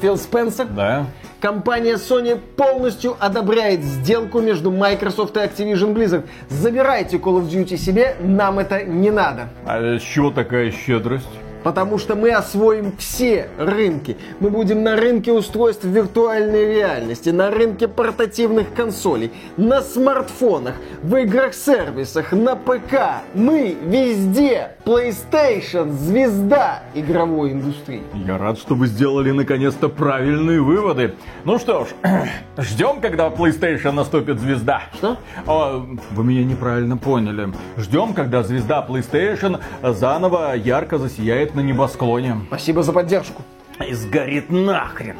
Фил Спенсер. Да. Компания Sony полностью одобряет сделку между Microsoft и Activision Blizzard. Забирайте Call of Duty себе, нам это не надо. А с чего такая щедрость? Потому что мы освоим все рынки. Мы будем на рынке устройств виртуальной реальности, на рынке портативных консолей, на смартфонах, в играх-сервисах, на ПК. Мы везде. PlayStation – звезда игровой индустрии. Я рад, что вы сделали наконец-то правильные выводы. Ну что ж, ждем, когда PlayStation наступит звезда. Что? О, вы меня неправильно поняли. Ждем, когда звезда PlayStation заново ярко засияет на небосклоне. Спасибо за поддержку. И сгорит нахрен.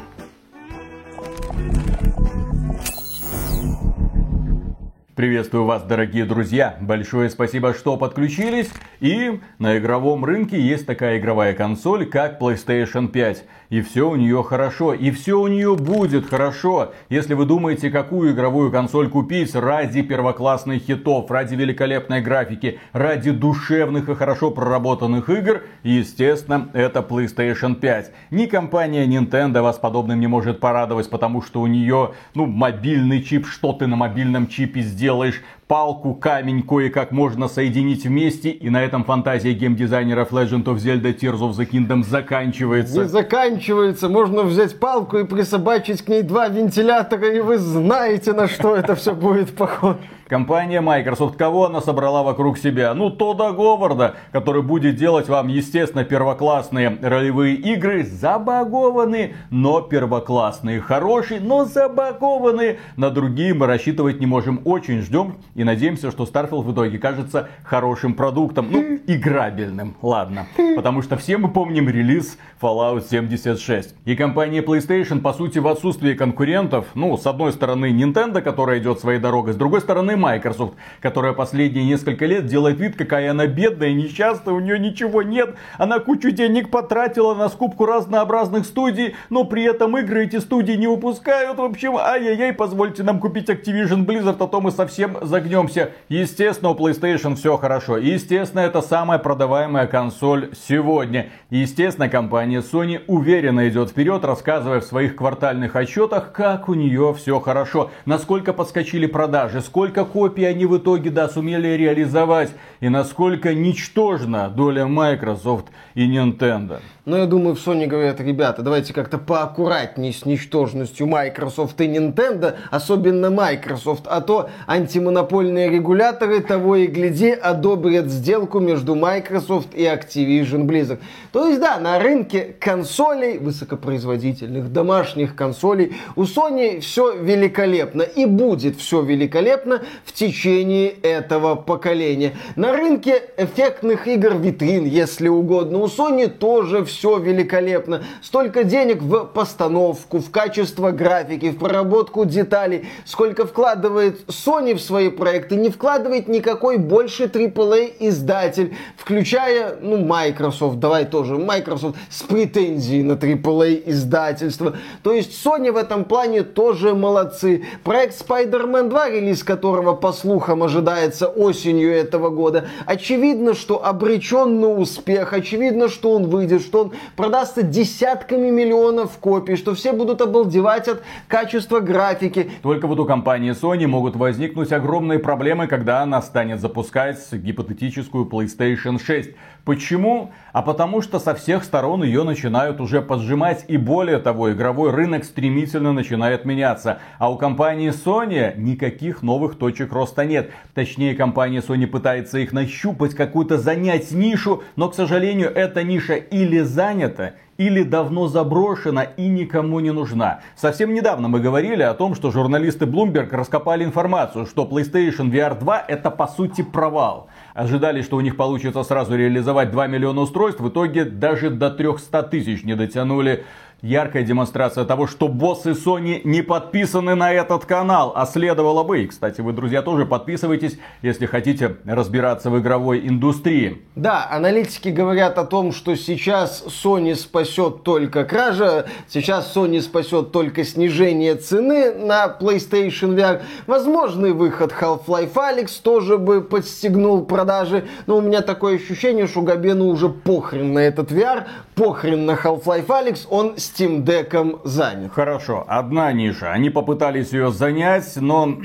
Приветствую вас, дорогие друзья. Большое спасибо, что подключились. И на игровом рынке есть такая игровая консоль, как PlayStation 5. И все у нее хорошо. И все у нее будет хорошо. Если вы думаете, какую игровую консоль купить ради первоклассных хитов, ради великолепной графики, ради душевных и хорошо проработанных игр, естественно, это PlayStation 5. Ни компания Nintendo вас подобным не может порадовать, потому что у нее, ну, мобильный чип, что ты на мобильном чипе сделал сделаешь палку, камень кое-как можно соединить вместе, и на этом фантазия геймдизайнеров Legend of Zelda Tears of the Kingdom заканчивается. Не заканчивается, можно взять палку и присобачить к ней два вентилятора, и вы знаете, на что это все будет похоже. Компания Microsoft, кого она собрала вокруг себя? Ну, Тода Говарда, который будет делать вам, естественно, первоклассные ролевые игры, забагованные, но первоклассные. Хорошие, но забагованные. На другие мы рассчитывать не можем. Очень ждем и надеемся, что Starfield в итоге кажется хорошим продуктом. Ну, играбельным, ладно. Потому что все мы помним релиз Fallout 76. И компания PlayStation, по сути, в отсутствии конкурентов, ну, с одной стороны Nintendo, которая идет своей дорогой, с другой стороны Microsoft, которая последние несколько лет делает вид, какая она бедная, несчастная, у нее ничего нет. Она кучу денег потратила на скупку разнообразных студий, но при этом игры эти студии не выпускают. В общем, ай-яй-яй, позвольте нам купить Activision Blizzard, а то мы совсем загнем вернемся. Естественно, у PlayStation все хорошо. Естественно, это самая продаваемая консоль сегодня. Естественно, компания Sony уверенно идет вперед, рассказывая в своих квартальных отчетах, как у нее все хорошо. Насколько подскочили продажи, сколько копий они в итоге да, сумели реализовать. И насколько ничтожна доля Microsoft и Nintendo. Но я думаю, в Sony говорят, ребята, давайте как-то поаккуратнее с ничтожностью Microsoft и Nintendo, особенно Microsoft, а то антимонопольные регуляторы того и гляди одобрят сделку между Microsoft и Activision Blizzard. То есть, да, на рынке консолей, высокопроизводительных домашних консолей, у Sony все великолепно и будет все великолепно в течение этого поколения. На рынке эффектных игр витрин, если угодно, у Sony тоже все все великолепно. Столько денег в постановку, в качество графики, в проработку деталей. Сколько вкладывает Sony в свои проекты, не вкладывает никакой больше AAA издатель, включая, ну, Microsoft, давай тоже, Microsoft с претензией на AAA издательство. То есть Sony в этом плане тоже молодцы. Проект Spider-Man 2, релиз которого, по слухам, ожидается осенью этого года, очевидно, что обречен на успех, очевидно, что он выйдет, что он он продастся десятками миллионов копий, что все будут обалдевать от качества графики. Только вот у компании Sony могут возникнуть огромные проблемы, когда она станет запускать гипотетическую PlayStation 6. Почему? А потому что со всех сторон ее начинают уже поджимать. И более того, игровой рынок стремительно начинает меняться. А у компании Sony никаких новых точек роста нет. Точнее, компания Sony пытается их нащупать, какую-то занять нишу. Но, к сожалению, эта ниша или занята, или давно заброшена и никому не нужна. Совсем недавно мы говорили о том, что журналисты Bloomberg раскопали информацию, что PlayStation VR 2 это по сути провал ожидали, что у них получится сразу реализовать 2 миллиона устройств, в итоге даже до 300 тысяч не дотянули яркая демонстрация того, что боссы Sony не подписаны на этот канал, а следовало бы. И, кстати, вы, друзья, тоже подписывайтесь, если хотите разбираться в игровой индустрии. Да, аналитики говорят о том, что сейчас Sony спасет только кража, сейчас Sony спасет только снижение цены на PlayStation VR. Возможный выход Half-Life Alyx тоже бы подстегнул продажи, но у меня такое ощущение, что Габену уже похрен на этот VR, похрен на Half-Life Alyx, он Steam Deck занят. Хорошо, одна ниша. Они попытались ее занять, но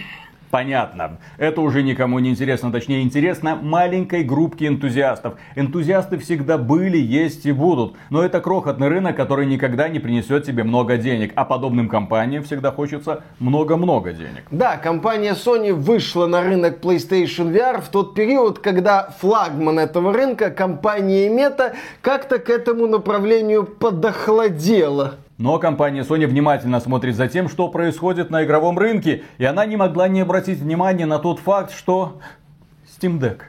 Понятно. Это уже никому не интересно, точнее интересно маленькой группке энтузиастов. Энтузиасты всегда были, есть и будут. Но это крохотный рынок, который никогда не принесет тебе много денег. А подобным компаниям всегда хочется много-много денег. Да, компания Sony вышла на рынок PlayStation VR в тот период, когда флагман этого рынка, компания Meta, как-то к этому направлению подохладела. Но компания Sony внимательно смотрит за тем, что происходит на игровом рынке, и она не могла не обратить внимания на тот факт, что Steam Deck.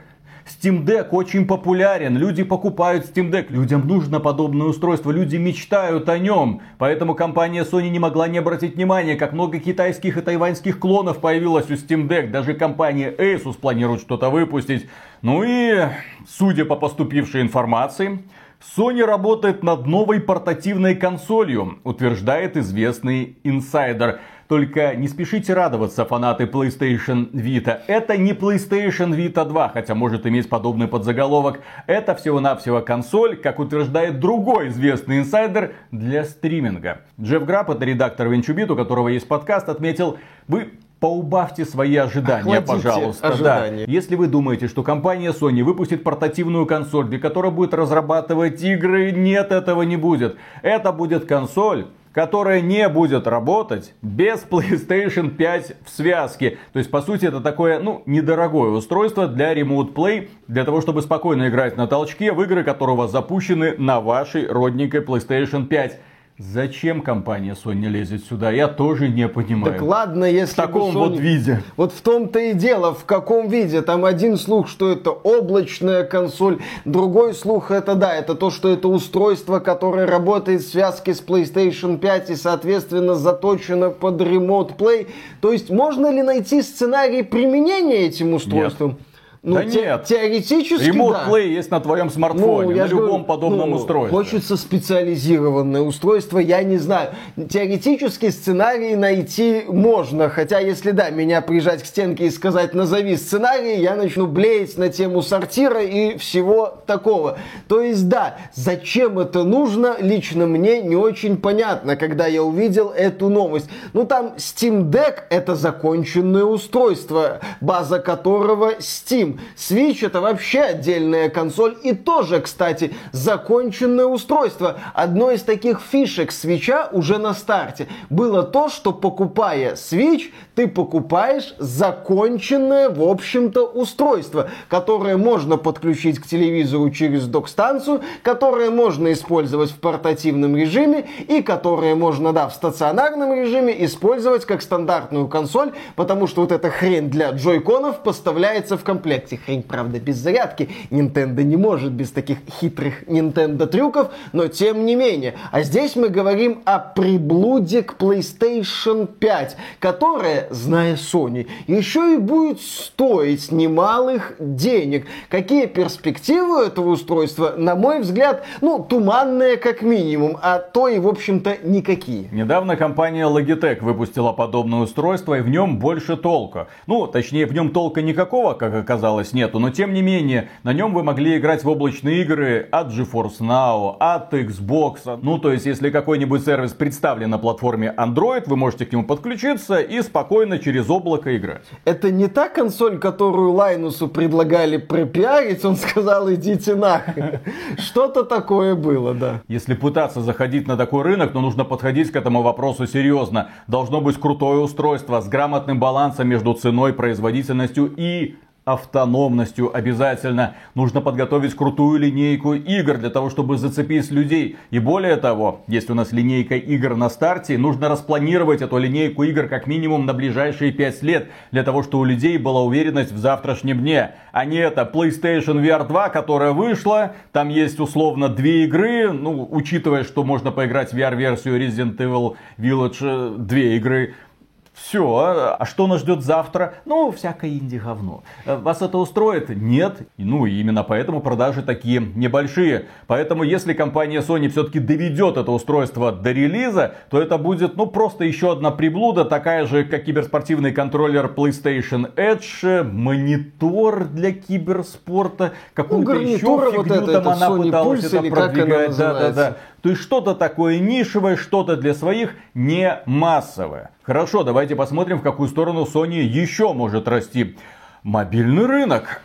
Steam Deck очень популярен, люди покупают Steam Deck, людям нужно подобное устройство, люди мечтают о нем. Поэтому компания Sony не могла не обратить внимания, как много китайских и тайваньских клонов появилось у Steam Deck. Даже компания Asus планирует что-то выпустить. Ну и, судя по поступившей информации, Sony работает над новой портативной консолью, утверждает известный инсайдер. Только не спешите радоваться, фанаты PlayStation Vita. Это не PlayStation Vita 2, хотя может иметь подобный подзаголовок. Это всего-навсего консоль, как утверждает другой известный инсайдер, для стриминга. Джефф Грапп, это редактор Венчубит, у которого есть подкаст, отметил, вы поубавьте свои ожидания, Охладите пожалуйста. ожидания. Да. Если вы думаете, что компания Sony выпустит портативную консоль, для которой будет разрабатывать игры, нет, этого не будет. Это будет консоль, которая не будет работать без PlayStation 5 в связке. То есть, по сути, это такое, ну, недорогое устройство для Remote Play, для того, чтобы спокойно играть на толчке в игры, которые у вас запущены на вашей родненькой PlayStation 5. Зачем компания Sony лезет сюда, я тоже не понимаю. Так ладно, если В таком Sony- вот виде. Вот в том-то и дело, в каком виде. Там один слух, что это облачная консоль, другой слух это да, это то, что это устройство, которое работает в связке с PlayStation 5 и, соответственно, заточено под Remote Play. То есть можно ли найти сценарий применения этим устройством? Ну, Да те- нет. Теоретически, Remote да. Play есть на твоем смартфоне, я на любом говорю, подобном ну, устройстве. Хочется специализированное устройство, я не знаю. Теоретически сценарий найти можно, хотя если да, меня прижать к стенке и сказать назови сценарий, я начну блеять на тему сортира и всего такого. То есть да, зачем это нужно, лично мне не очень понятно, когда я увидел эту новость. Ну там Steam Deck это законченное устройство, база которого Steam. Switch это вообще отдельная консоль и тоже, кстати, законченное устройство. Одной из таких фишек Switch уже на старте было то, что покупая Switch, ты покупаешь законченное, в общем-то, устройство, которое можно подключить к телевизору через док-станцию, которое можно использовать в портативном режиме и которое можно, да, в стационарном режиме использовать как стандартную консоль, потому что вот эта хрень для джойконов поставляется в комплекте. Хрень, правда, без зарядки. Nintendo не может без таких хитрых Nintendo трюков, но тем не менее. А здесь мы говорим о приблуде к PlayStation 5, которая, зная Sony, еще и будет стоить немалых денег. Какие перспективы у этого устройства, на мой взгляд, ну, туманные как минимум, а то и, в общем-то, никакие. Недавно компания Logitech выпустила подобное устройство, и в нем больше толка. Ну, точнее, в нем толка никакого, как оказалось, нету, но тем не менее, на нем вы могли играть в облачные игры от GeForce Now, от Xbox. Ну, то есть, если какой-нибудь сервис представлен на платформе Android, вы можете к нему подключиться и спокойно через облако играть. Это не та консоль, которую Лайнусу предлагали пропиарить, он сказал, идите нахрен. Что-то такое было, да. Если пытаться заходить на такой рынок, то нужно подходить к этому вопросу серьезно. Должно быть крутое устройство с грамотным балансом между ценой, производительностью и автономностью обязательно. Нужно подготовить крутую линейку игр для того, чтобы зацепить людей. И более того, если у нас линейка игр на старте, нужно распланировать эту линейку игр как минимум на ближайшие 5 лет, для того, чтобы у людей была уверенность в завтрашнем дне. А не это PlayStation VR 2, которая вышла, там есть условно две игры, ну, учитывая, что можно поиграть в VR-версию Resident Evil Village, э, две игры. Все, а что нас ждет завтра? Ну, всякое инди-говно. Э, Вас это устроит? Нет. Ну, и именно поэтому продажи такие небольшие. Поэтому, если компания Sony все-таки доведет это устройство до релиза, то это будет, ну, просто еще одна приблуда, такая же, как киберспортивный контроллер PlayStation Edge, монитор для киберспорта, какую-то еще гарнитура фигню вот эта, там это она Sony пыталась Pulse это как она продвигать. Да, да, да. То есть что-то такое нишевое, что-то для своих не массовое. Хорошо, давайте посмотрим, в какую сторону Sony еще может расти. Мобильный рынок.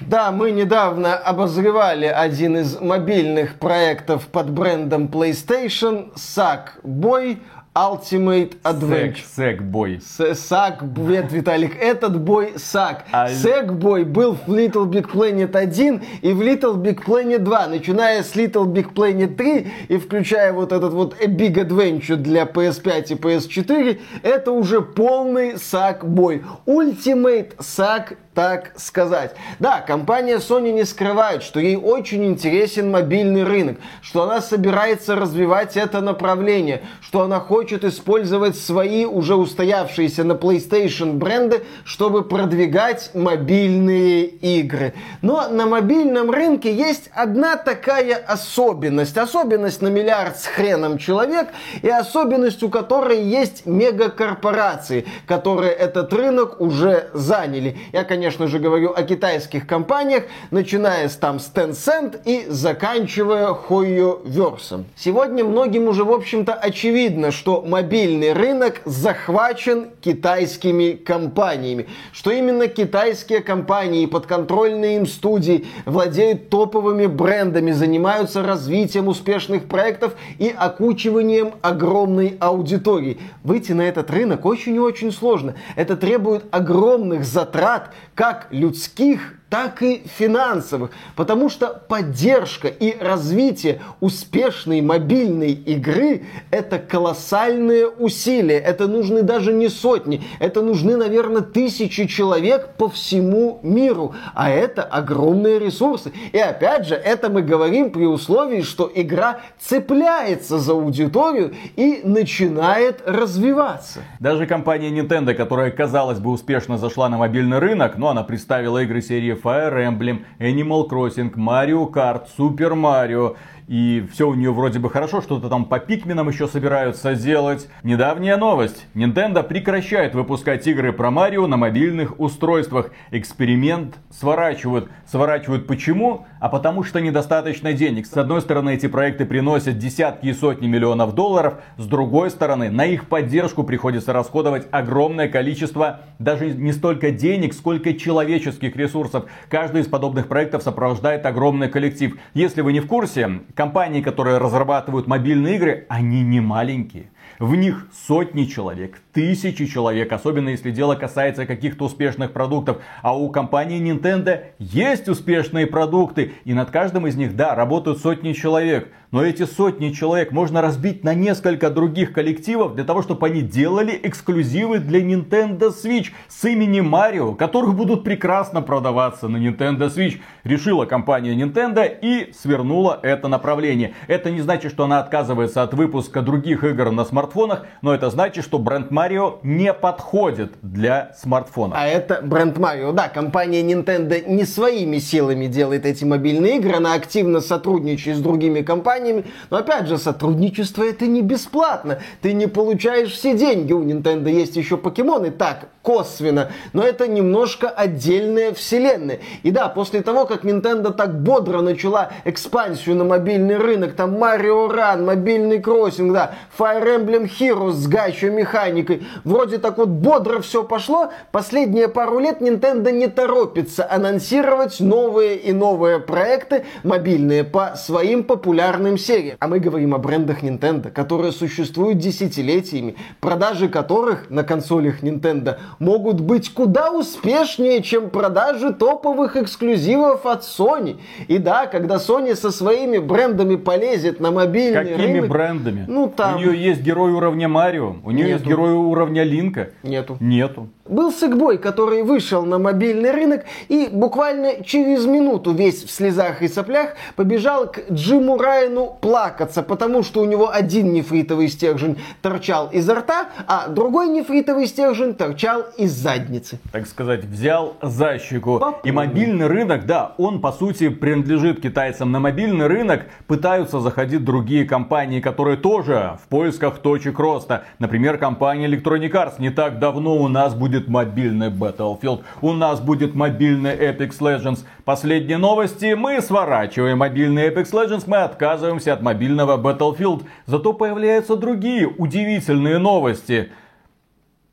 Да, мы недавно обозревали один из мобильных проектов под брендом PlayStation, Sackboy. Ultimate Adventure. Сэкбой. Сак, нет, Виталик, этот бой Сак. А... Сэкбой был в Little Big Planet 1 и в Little Big Planet 2, начиная с Little Big Planet 3 и включая вот этот вот Big Adventure для PS5 и PS4, это уже полный Сак-бой. Ultimate Сак так сказать. Да, компания Sony не скрывает, что ей очень интересен мобильный рынок, что она собирается развивать это направление, что она хочет использовать свои уже устоявшиеся на PlayStation бренды, чтобы продвигать мобильные игры. Но на мобильном рынке есть одна такая особенность. Особенность на миллиард с хреном человек и особенность, у которой есть мегакорпорации, которые этот рынок уже заняли. Я, конечно, конечно же, говорю о китайских компаниях, начиная с там с Tencent и заканчивая Hoyoverse. Сегодня многим уже, в общем-то, очевидно, что мобильный рынок захвачен китайскими компаниями, что именно китайские компании, подконтрольные им студии владеют топовыми брендами, занимаются развитием успешных проектов и окучиванием огромной аудитории. Выйти на этот рынок очень и очень сложно. Это требует огромных затрат, как людских, так и финансовых, потому что поддержка и развитие успешной мобильной игры – это колоссальные усилия, это нужны даже не сотни, это нужны, наверное, тысячи человек по всему миру, а это огромные ресурсы. И опять же, это мы говорим при условии, что игра цепляется за аудиторию и начинает развиваться. Даже компания Nintendo, которая, казалось бы, успешно зашла на мобильный рынок, но она представила игры серии Fire Emblem, Animal Crossing, Mario Kart, Super Mario и все у нее вроде бы хорошо, что-то там по пикменам еще собираются делать. Недавняя новость. Nintendo прекращает выпускать игры про Марио на мобильных устройствах. Эксперимент сворачивают. Сворачивают почему? А потому что недостаточно денег. С одной стороны, эти проекты приносят десятки и сотни миллионов долларов. С другой стороны, на их поддержку приходится расходовать огромное количество даже не столько денег, сколько человеческих ресурсов. Каждый из подобных проектов сопровождает огромный коллектив. Если вы не в курсе, компании, которые разрабатывают мобильные игры, они не маленькие. В них сотни человек, тысячи человек, особенно если дело касается каких-то успешных продуктов. А у компании Nintendo есть успешные продукты, и над каждым из них, да, работают сотни человек. Но эти сотни человек можно разбить на несколько других коллективов для того, чтобы они делали эксклюзивы для Nintendo Switch с именем Марио, которых будут прекрасно продаваться на Nintendo Switch. Решила компания Nintendo и свернула это направление. Это не значит, что она отказывается от выпуска других игр на смартфонах, но это значит, что бренд Марио не подходит для смартфонов. А это бренд Марио. Да, компания Nintendo не своими силами делает эти мобильные игры, она активно сотрудничает с другими компаниями. Но опять же, сотрудничество это не бесплатно. Ты не получаешь все деньги. У Nintendo есть еще покемоны, так, косвенно. Но это немножко отдельная вселенная. И да, после того, как Nintendo так бодро начала экспансию на мобильный рынок, там Mario Run, мобильный кроссинг, да, Fire Emblem Heroes с гачо механикой, вроде так вот бодро все пошло, последние пару лет Nintendo не торопится анонсировать новые и новые проекты мобильные по своим популярным сериям. А мы говорим о брендах Nintendo, которые существуют десятилетиями, продажи которых на консолях Nintendo могут быть куда успешнее, чем продажи топовых эксклюзивов от Sony. И да, когда Sony со своими брендами полезет на мобильный Какими рынок... брендами? Ну там... У нее есть герой уровня Марио, у нее Нету. есть герой уровня Линка. Нету. Нету. Был Сэкбой, который вышел на мобильный рынок и буквально через минуту весь в слезах и соплях побежал к Джиму Райану плакаться, потому что у него один нефритовый стержень торчал изо рта, а другой нефритовый стержень торчал из задницы. Так сказать, взял за щеку. И мобильный рынок, да, он по сути принадлежит китайцам. На мобильный рынок пытаются заходить другие компании, которые тоже в поисках точек роста. Например, компания Electronic Arts. Не так давно у нас будет мобильный Battlefield, у нас будет мобильный Apex Legends. Последние новости, мы сворачиваем мобильный Apex Legends, мы отказываемся от мобильного Battlefield. Зато появляются другие удивительные новости.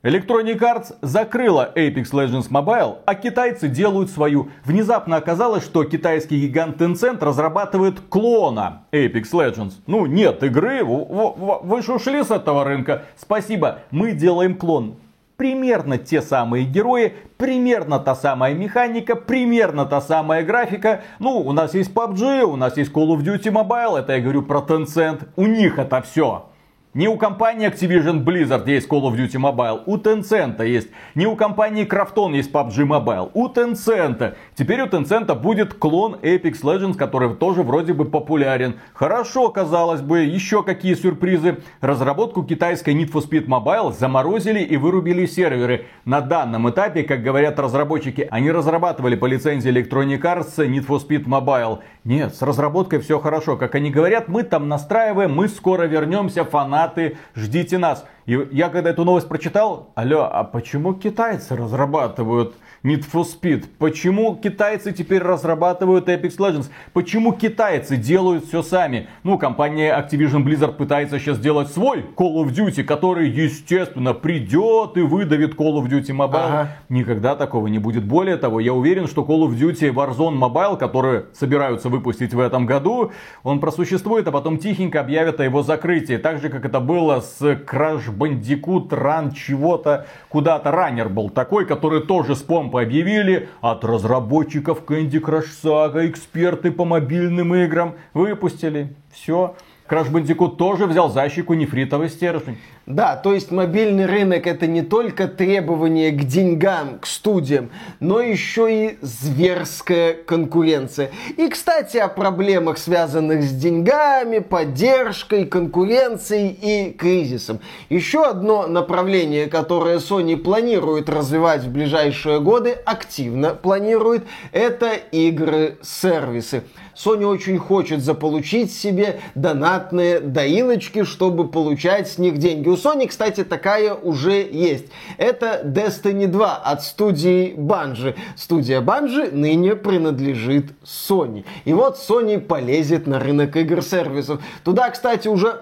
Electronic Arts закрыла Apex Legends Mobile, а китайцы делают свою. Внезапно оказалось, что китайский гигант Tencent разрабатывает клона Apex Legends. Ну, нет игры, вы же ушли с этого рынка. Спасибо, мы делаем клон. Примерно те самые герои, примерно та самая механика, примерно та самая графика. Ну, у нас есть PUBG, у нас есть Call of Duty Mobile, это я говорю про Tencent. У них это все. Не у компании Activision Blizzard есть Call of Duty Mobile, у Tencent есть. Не у компании Krafton есть PUBG Mobile, у Tencent. Теперь у Tencent будет клон Apex Legends, который тоже вроде бы популярен. Хорошо, казалось бы, еще какие сюрпризы. Разработку китайской Need for Speed Mobile заморозили и вырубили серверы. На данном этапе, как говорят разработчики, они разрабатывали по лицензии Electronic Arts Need for Speed Mobile. Нет, с разработкой все хорошо. Как они говорят, мы там настраиваем, мы скоро вернемся, фанаты, ждите нас. И я когда эту новость прочитал, алло, а почему китайцы разрабатывают Need for Speed? Почему китайцы теперь разрабатывают Apex Legends? Почему китайцы делают все сами? Ну, компания Activision Blizzard пытается сейчас сделать свой Call of Duty, который, естественно, придет и выдавит Call of Duty Mobile. Ага. Никогда такого не будет. Более того, я уверен, что Call of Duty Warzone Mobile, который собираются выпустить в этом году, он просуществует, а потом тихенько объявят о его закрытии. Так же, как это было с Crash Bandicoot Run чего-то, куда-то раннер был такой, который тоже с помпой объявили от разработчиков Candy Crush Saga, эксперты по мобильным играм выпустили. Все. Crash Bandicoot тоже взял за щеку нефритовый стержень. Да, то есть мобильный рынок это не только требование к деньгам, к студиям, но еще и зверская конкуренция. И, кстати, о проблемах, связанных с деньгами, поддержкой, конкуренцией и кризисом. Еще одно направление, которое Sony планирует развивать в ближайшие годы, активно планирует, это игры-сервисы. Sony очень хочет заполучить себе донатные доилочки, чтобы получать с них деньги. У Sony, кстати, такая уже есть. Это Destiny 2 от студии Bungie. Студия Bungie ныне принадлежит Sony. И вот Sony полезет на рынок игр-сервисов. Туда, кстати, уже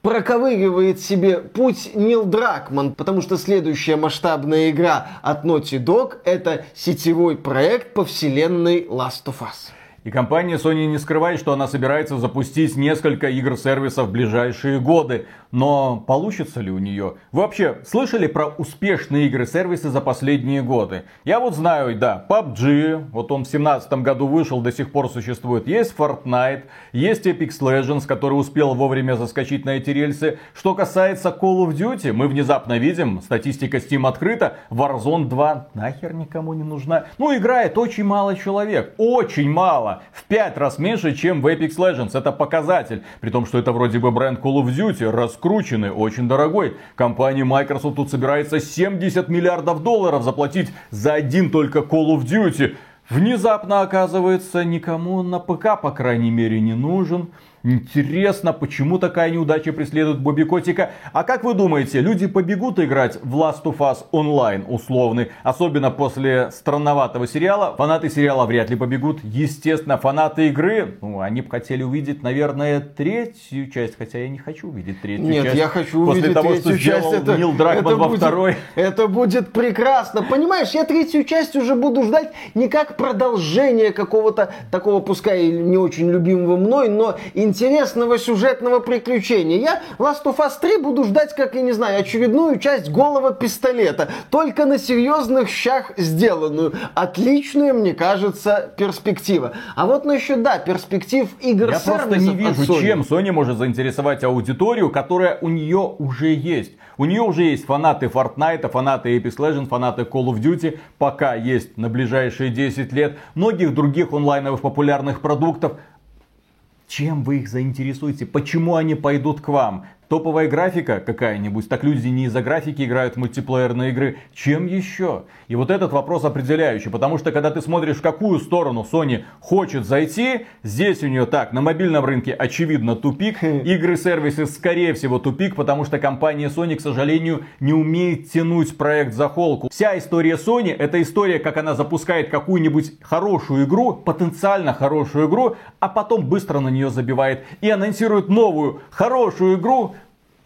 проковыривает себе путь Нил Дракман, потому что следующая масштабная игра от Naughty Dog это сетевой проект по вселенной Last of Us. И компания Sony не скрывает, что она собирается запустить несколько игр-сервисов в ближайшие годы. Но получится ли у нее? Вы вообще слышали про успешные игры-сервисы за последние годы? Я вот знаю, да, PUBG, вот он в 2017 году вышел, до сих пор существует. Есть Fortnite, есть Apex Legends, который успел вовремя заскочить на эти рельсы. Что касается Call of Duty, мы внезапно видим, статистика Steam открыта, Warzone 2 нахер никому не нужна. Ну, играет очень мало человек, очень мало. В 5 раз меньше, чем в Apex Legends. Это показатель. При том, что это вроде бы бренд Call of Duty, раскрученный, очень дорогой. Компания Microsoft тут собирается 70 миллиардов долларов заплатить за один только Call of Duty. Внезапно оказывается, никому на ПК, по крайней мере, не нужен. Интересно, почему такая неудача преследует Бобби Котика? А как вы думаете, люди побегут играть в Last of Us онлайн условный? Особенно после странноватого сериала. Фанаты сериала вряд ли побегут. Естественно, фанаты игры, ну, они бы хотели увидеть, наверное, третью часть. Хотя я не хочу увидеть третью Нет, часть. Нет, я хочу увидеть После того, третью что часть, сделал это, Нил Дракман это во будет, второй. Это будет прекрасно. Понимаешь, я третью часть уже буду ждать не как продолжение какого-то такого, пускай не очень любимого мной, но интересного сюжетного приключения. Я Last of Us 3 буду ждать, как, я не знаю, очередную часть голого пистолета. Только на серьезных щах сделанную. Отличная, мне кажется, перспектива. А вот насчет, да, перспектив игр Я просто не вижу, Sony. чем Sony может заинтересовать аудиторию, которая у нее уже есть. У нее уже есть фанаты Fortnite, фанаты Apex Legends, фанаты Call of Duty. Пока есть на ближайшие 10 лет. Многих других онлайновых популярных продуктов чем вы их заинтересуете? Почему они пойдут к вам? Топовая графика какая-нибудь, так люди не из-за графики играют в мультиплеерные игры. Чем еще? И вот этот вопрос определяющий, потому что когда ты смотришь, в какую сторону Sony хочет зайти, здесь у нее так, на мобильном рынке очевидно тупик, хм. игры-сервисы скорее всего тупик, потому что компания Sony, к сожалению, не умеет тянуть проект за холку. Вся история Sony это история, как она запускает какую-нибудь хорошую игру, потенциально хорошую игру, а потом быстро на нее забивает и анонсирует новую хорошую игру,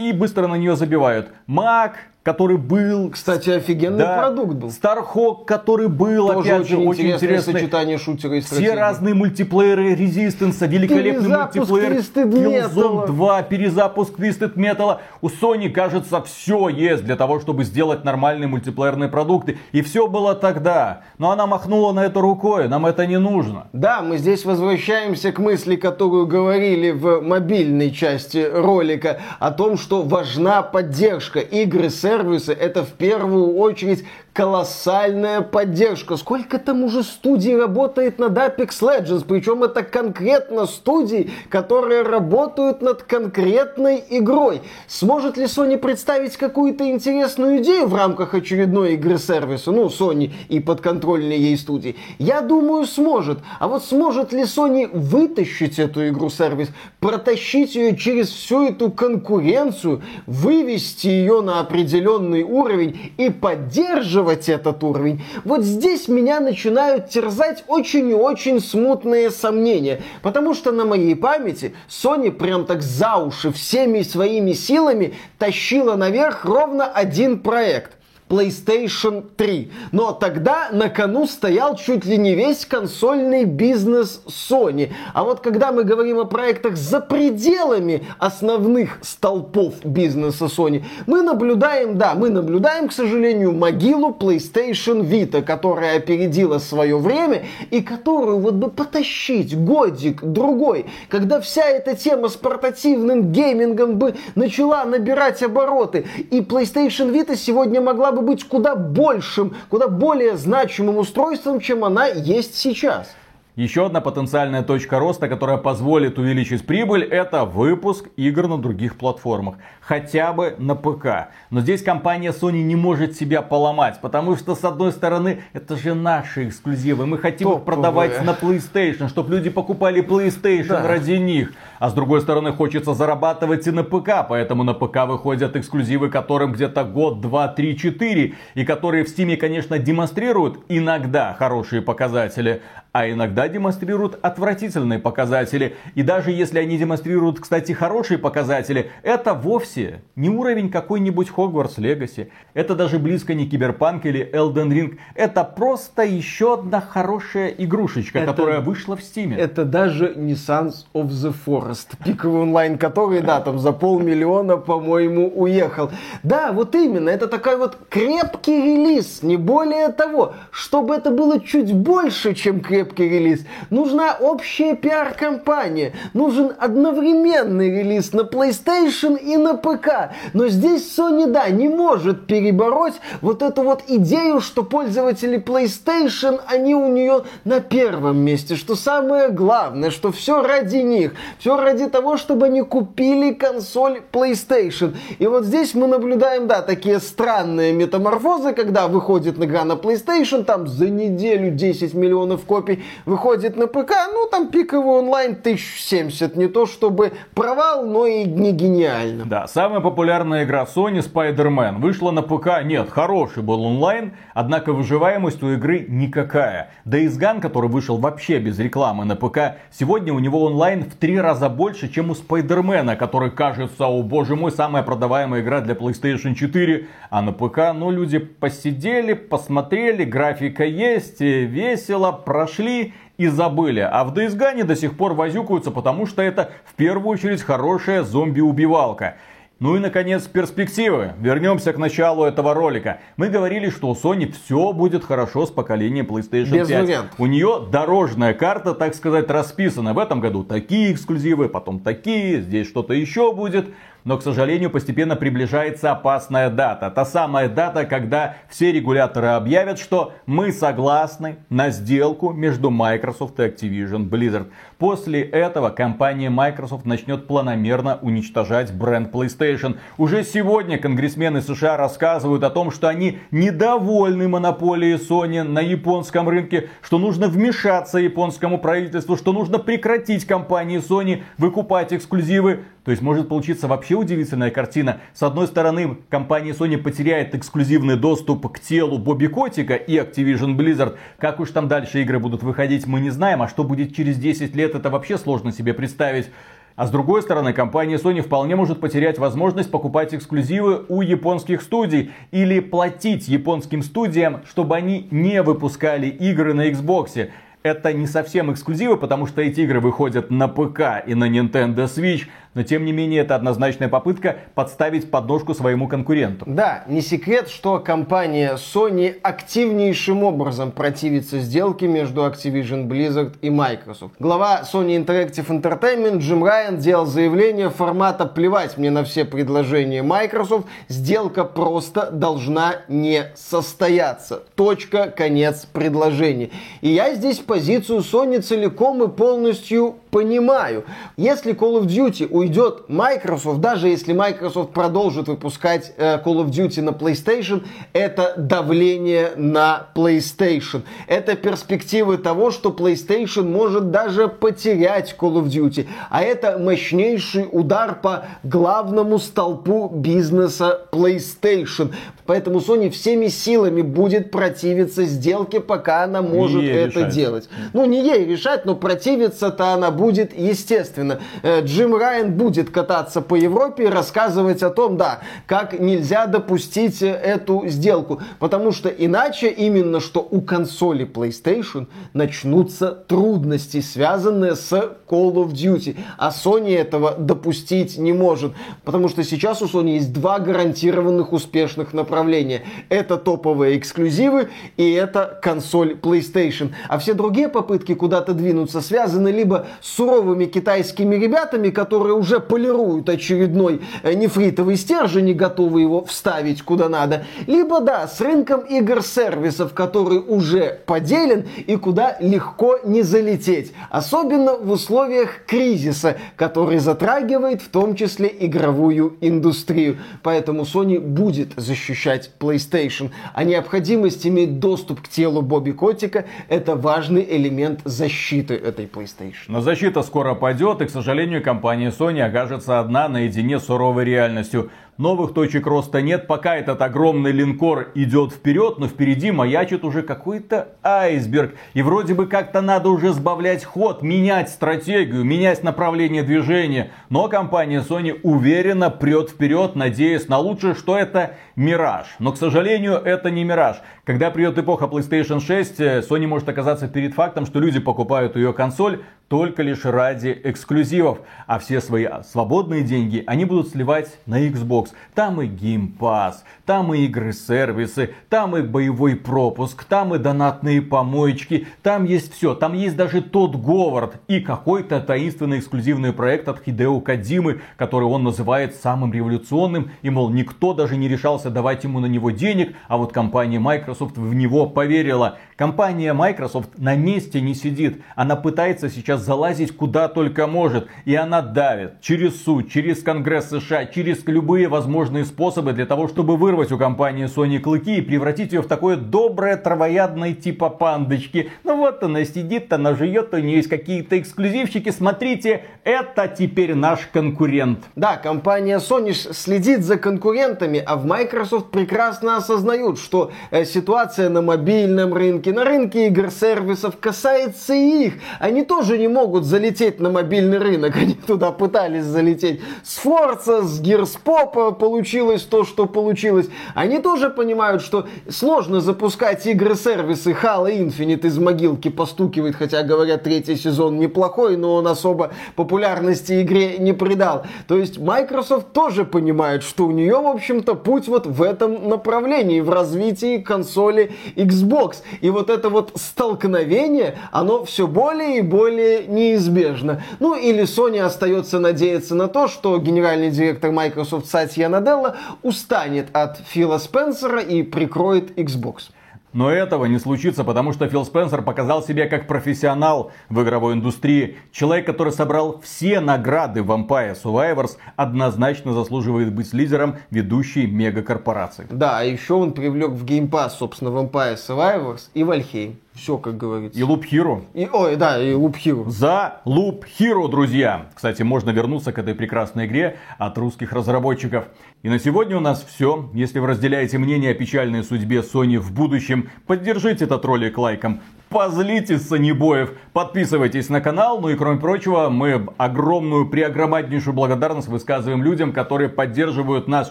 и быстро на нее забивают. Мак, который был... Кстати, офигенный да, продукт был. Стархок, который был, Тоже опять очень же, очень интересное сочетание шутера и стратегии. Все разные мультиплееры Резистенса, великолепный перезапуск мультиплеер Killzone 2, перезапуск Twisted Metal. У Sony, кажется, все есть для того, чтобы сделать нормальные мультиплеерные продукты. И все было тогда. Но она махнула на это рукой, нам это не нужно. Да, мы здесь возвращаемся к мысли, которую говорили в мобильной части ролика, о том, что важна поддержка. Игры с сервисы это в первую очередь колоссальная поддержка. Сколько там уже студий работает над Apex Legends, причем это конкретно студии, которые работают над конкретной игрой. Сможет ли Sony представить какую-то интересную идею в рамках очередной игры сервиса, ну, Sony и подконтрольной ей студии? Я думаю, сможет. А вот сможет ли Sony вытащить эту игру-сервис, протащить ее через всю эту конкуренцию, вывести ее на определенный уровень и поддерживать поддерживать этот уровень. Вот здесь меня начинают терзать очень и очень смутные сомнения. Потому что на моей памяти Sony прям так за уши всеми своими силами тащила наверх ровно один проект. PlayStation 3. Но тогда на кону стоял чуть ли не весь консольный бизнес Sony. А вот когда мы говорим о проектах за пределами основных столпов бизнеса Sony, мы наблюдаем, да, мы наблюдаем, к сожалению, могилу PlayStation Vita, которая опередила свое время и которую вот бы потащить годик другой, когда вся эта тема с портативным геймингом бы начала набирать обороты, и PlayStation Vita сегодня могла бы бы быть куда большим, куда более значимым устройством, чем она есть сейчас. Еще одна потенциальная точка роста, которая позволит увеличить прибыль, это выпуск игр на других платформах. Хотя бы на ПК. Но здесь компания Sony не может себя поломать, потому что, с одной стороны, это же наши эксклюзивы. Мы хотим Топовые. их продавать на PlayStation, чтобы люди покупали PlayStation да. ради них. А с другой стороны, хочется зарабатывать и на ПК, поэтому на ПК выходят эксклюзивы, которым где-то год, два, три, четыре, и которые в Steam, конечно, демонстрируют иногда хорошие показатели, а иногда демонстрируют отвратительные показатели. И даже если они демонстрируют, кстати, хорошие показатели, это вовсе не уровень какой-нибудь Hogwarts Legacy. Это даже близко не Киберпанк или Elden Ring. Это просто еще одна хорошая игрушечка, это, которая вышла в Steam. Это даже не Sons of the Forest. Пиковый онлайн, который, да, там за полмиллиона, по-моему, уехал. Да, вот именно, это такой вот крепкий релиз, не более того. Чтобы это было чуть больше, чем крепкий релиз, нужна общая пиар-компания, нужен одновременный релиз на PlayStation и на ПК. Но здесь Sony, да, не может перебороть вот эту вот идею, что пользователи PlayStation, они у нее на первом месте, что самое главное, что все ради них, все ради того, чтобы они купили консоль PlayStation. И вот здесь мы наблюдаем, да, такие странные метаморфозы, когда выходит игра на PlayStation, там за неделю 10 миллионов копий, выходит на ПК, ну там пиковый онлайн 1070. Не то чтобы провал, но и не гениально. Да, самая популярная игра Sony Spider-Man вышла на ПК. Нет, хороший был онлайн, однако выживаемость у игры никакая. Days Gone, который вышел вообще без рекламы на ПК, сегодня у него онлайн в три раза больше, чем у Спайдермена, который кажется, о боже мой, самая продаваемая игра для PlayStation 4. А на ПК, ну, люди посидели, посмотрели, графика есть, весело, прошли и забыли. А в Days Gone до сих пор возюкаются, потому что это в первую очередь хорошая зомби-убивалка. Ну и, наконец, перспективы. Вернемся к началу этого ролика. Мы говорили, что у Sony все будет хорошо с поколением PlayStation Без 5. Вариантов. У нее дорожная карта, так сказать, расписана. В этом году такие эксклюзивы, потом такие, здесь что-то еще будет. Но, к сожалению, постепенно приближается опасная дата. Та самая дата, когда все регуляторы объявят, что мы согласны на сделку между Microsoft и Activision Blizzard. После этого компания Microsoft начнет планомерно уничтожать бренд PlayStation. Уже сегодня конгрессмены США рассказывают о том, что они недовольны монополией Sony на японском рынке, что нужно вмешаться японскому правительству, что нужно прекратить компании Sony выкупать эксклюзивы. То есть может получиться вообще удивительная картина. С одной стороны, компания Sony потеряет эксклюзивный доступ к телу Бобби Котика и Activision Blizzard. Как уж там дальше игры будут выходить, мы не знаем. А что будет через 10 лет, это вообще сложно себе представить. А с другой стороны, компания Sony вполне может потерять возможность покупать эксклюзивы у японских студий или платить японским студиям, чтобы они не выпускали игры на Xbox это не совсем эксклюзивы, потому что эти игры выходят на ПК и на Nintendo Switch, но тем не менее это однозначная попытка подставить подножку своему конкуренту. Да, не секрет, что компания Sony активнейшим образом противится сделке между Activision Blizzard и Microsoft. Глава Sony Interactive Entertainment Джим Райан делал заявление формата «плевать мне на все предложения Microsoft, сделка просто должна не состояться». Точка, конец предложения. И я здесь позицию Sony целиком и полностью понимаю. Если Call of Duty уйдет Microsoft, даже если Microsoft продолжит выпускать э, Call of Duty на PlayStation, это давление на PlayStation. Это перспективы того, что PlayStation может даже потерять Call of Duty. А это мощнейший удар по главному столпу бизнеса PlayStation. Поэтому Sony всеми силами будет противиться сделке, пока она может это решать. делать. Ну, не ей решать, но противиться-то она будет естественно. Э, Джим Райан будет кататься по Европе и рассказывать о том, да, как нельзя допустить эту сделку. Потому что иначе именно что у консоли PlayStation начнутся трудности, связанные с Call of Duty. А Sony этого допустить не может. Потому что сейчас у Sony есть два гарантированных успешных направления. Это топовые эксклюзивы и это консоль PlayStation. А все другие попытки куда-то двинуться связаны либо с суровыми китайскими ребятами, которые уже полируют очередной э, нефритовый стержень и готовы его вставить куда надо. Либо, да, с рынком игр-сервисов, который уже поделен и куда легко не залететь. Особенно в условиях кризиса, который затрагивает в том числе игровую индустрию. Поэтому Sony будет защищать PlayStation. А необходимость иметь доступ к телу Бобби Котика – это важный элемент защиты этой PlayStation. Но защита скоро падет, и, к сожалению, компания Sony окажется одна наедине с суровой реальностью новых точек роста нет, пока этот огромный линкор идет вперед, но впереди маячит уже какой-то айсберг. И вроде бы как-то надо уже сбавлять ход, менять стратегию, менять направление движения. Но компания Sony уверенно прет вперед, надеясь на лучшее, что это мираж. Но, к сожалению, это не мираж. Когда придет эпоха PlayStation 6, э, Sony может оказаться перед фактом, что люди покупают ее консоль только лишь ради эксклюзивов. А все свои свободные деньги они будут сливать на Xbox. Там и Game Pass, там и игры-сервисы, там и боевой пропуск, там и донатные помоечки, там есть все. Там есть даже тот Говард и какой-то таинственный эксклюзивный проект от Хидео Кадимы, который он называет самым революционным. И, мол, никто даже не решался давать ему на него денег, а вот компания Microsoft в него поверила. Компания Microsoft на месте не сидит. Она пытается сейчас залазить куда только может. И она давит через суд, через Конгресс США, через любые возможные способы для того, чтобы вырвать у компании Sony клыки и превратить ее в такое доброе травоядное типа пандочки. Ну вот она сидит, она жует, у нее есть какие-то эксклюзивчики. Смотрите, это теперь наш конкурент. Да, компания Sony следит за конкурентами, а в Microsoft прекрасно осознают, что э, ситуация на мобильном рынке, на рынке игр-сервисов касается и их. Они тоже не могут залететь на мобильный рынок, они туда пытались залететь с Forza, с Pop, получилось то, что получилось. Они тоже понимают, что сложно запускать игры-сервисы. Halo Infinite из могилки постукивает, хотя, говорят, третий сезон неплохой, но он особо популярности игре не придал. То есть Microsoft тоже понимает, что у нее, в общем-то, путь вот в этом направлении, в развитии консоли Xbox. И вот это вот столкновение, оно все более и более неизбежно. Ну или Sony остается надеяться на то, что генеральный директор Microsoft Сатья Наделла устанет от Фила Спенсера и прикроет Xbox. Но этого не случится, потому что Фил Спенсер показал себя как профессионал в игровой индустрии. Человек, который собрал все награды Vampire Survivors, однозначно заслуживает быть лидером ведущей мегакорпорации. Да, а еще он привлек в Game Pass, собственно, Vampire Survivors и Valheim. Все, как говорится. И Loop Hero. И, ой, да, и Loop Hero. За Loop Hero, друзья. Кстати, можно вернуться к этой прекрасной игре от русских разработчиков. И на сегодня у нас все. Если вы разделяете мнение о печальной судьбе Sony в будущем, поддержите этот ролик лайком. Позлите Сонибоев, подписывайтесь на канал, ну и кроме прочего, мы огромную, преогромаднейшую благодарность высказываем людям, которые поддерживают нас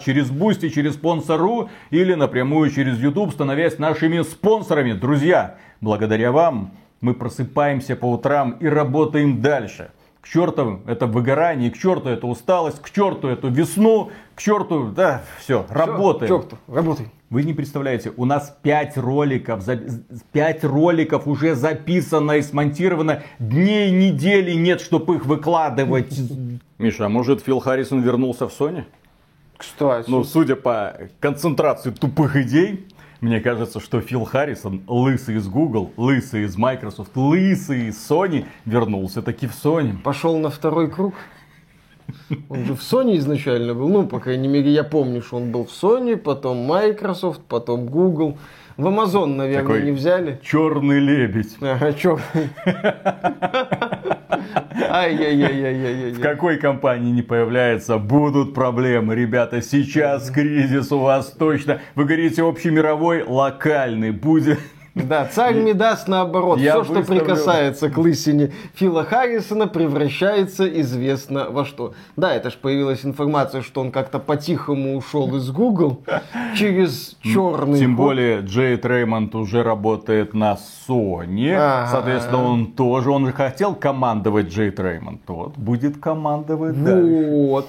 через Boosty, через Sponsr или напрямую через YouTube, становясь нашими спонсорами. Друзья, благодаря вам мы просыпаемся по утрам и работаем дальше. К черту это выгорание, к черту это усталость, к черту эту весну, к черту, да, все, работаем. К черту, работай. Вы не представляете, у нас 5 роликов, 5 роликов уже записано и смонтировано. Дней, недели нет, чтобы их выкладывать. Миша, а может Фил Харрисон вернулся в Sony? Кстати. Ну, судя по концентрации тупых идей, мне кажется, что Фил Харрисон, лысый из Google, лысый из Microsoft, лысый из Sony, вернулся таки в Sony. Пошел на второй круг. Он же в Sony изначально был. Ну, по крайней мере, я помню, что он был в Sony, потом Microsoft, потом Google. В Amazon, наверное, Такой не взяли. Черный лебедь. Ага, черный. Ай-яй-яй-яй-яй. В какой компании не появляется, будут проблемы, ребята. Сейчас кризис у вас точно. Вы говорите общемировой, локальный. Будет да, царь Мидас наоборот. Я Все, что прикасается к лысине Фила Харрисона, превращается известно во что. Да, это же появилась информация, что он как-то по-тихому ушел из Google через черный Тем ход. более Джей Треймонд уже работает на Sony. Ага. Соответственно, он тоже, он же хотел командовать Джей Треймонд. Вот, будет командовать вот. дальше. Вот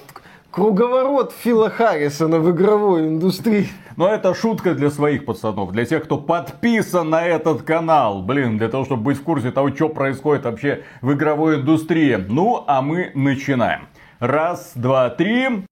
круговорот Фила Харрисона в игровой индустрии. Но это шутка для своих пацанов, для тех, кто подписан на этот канал. Блин, для того, чтобы быть в курсе того, что происходит вообще в игровой индустрии. Ну, а мы начинаем. Раз, два, три.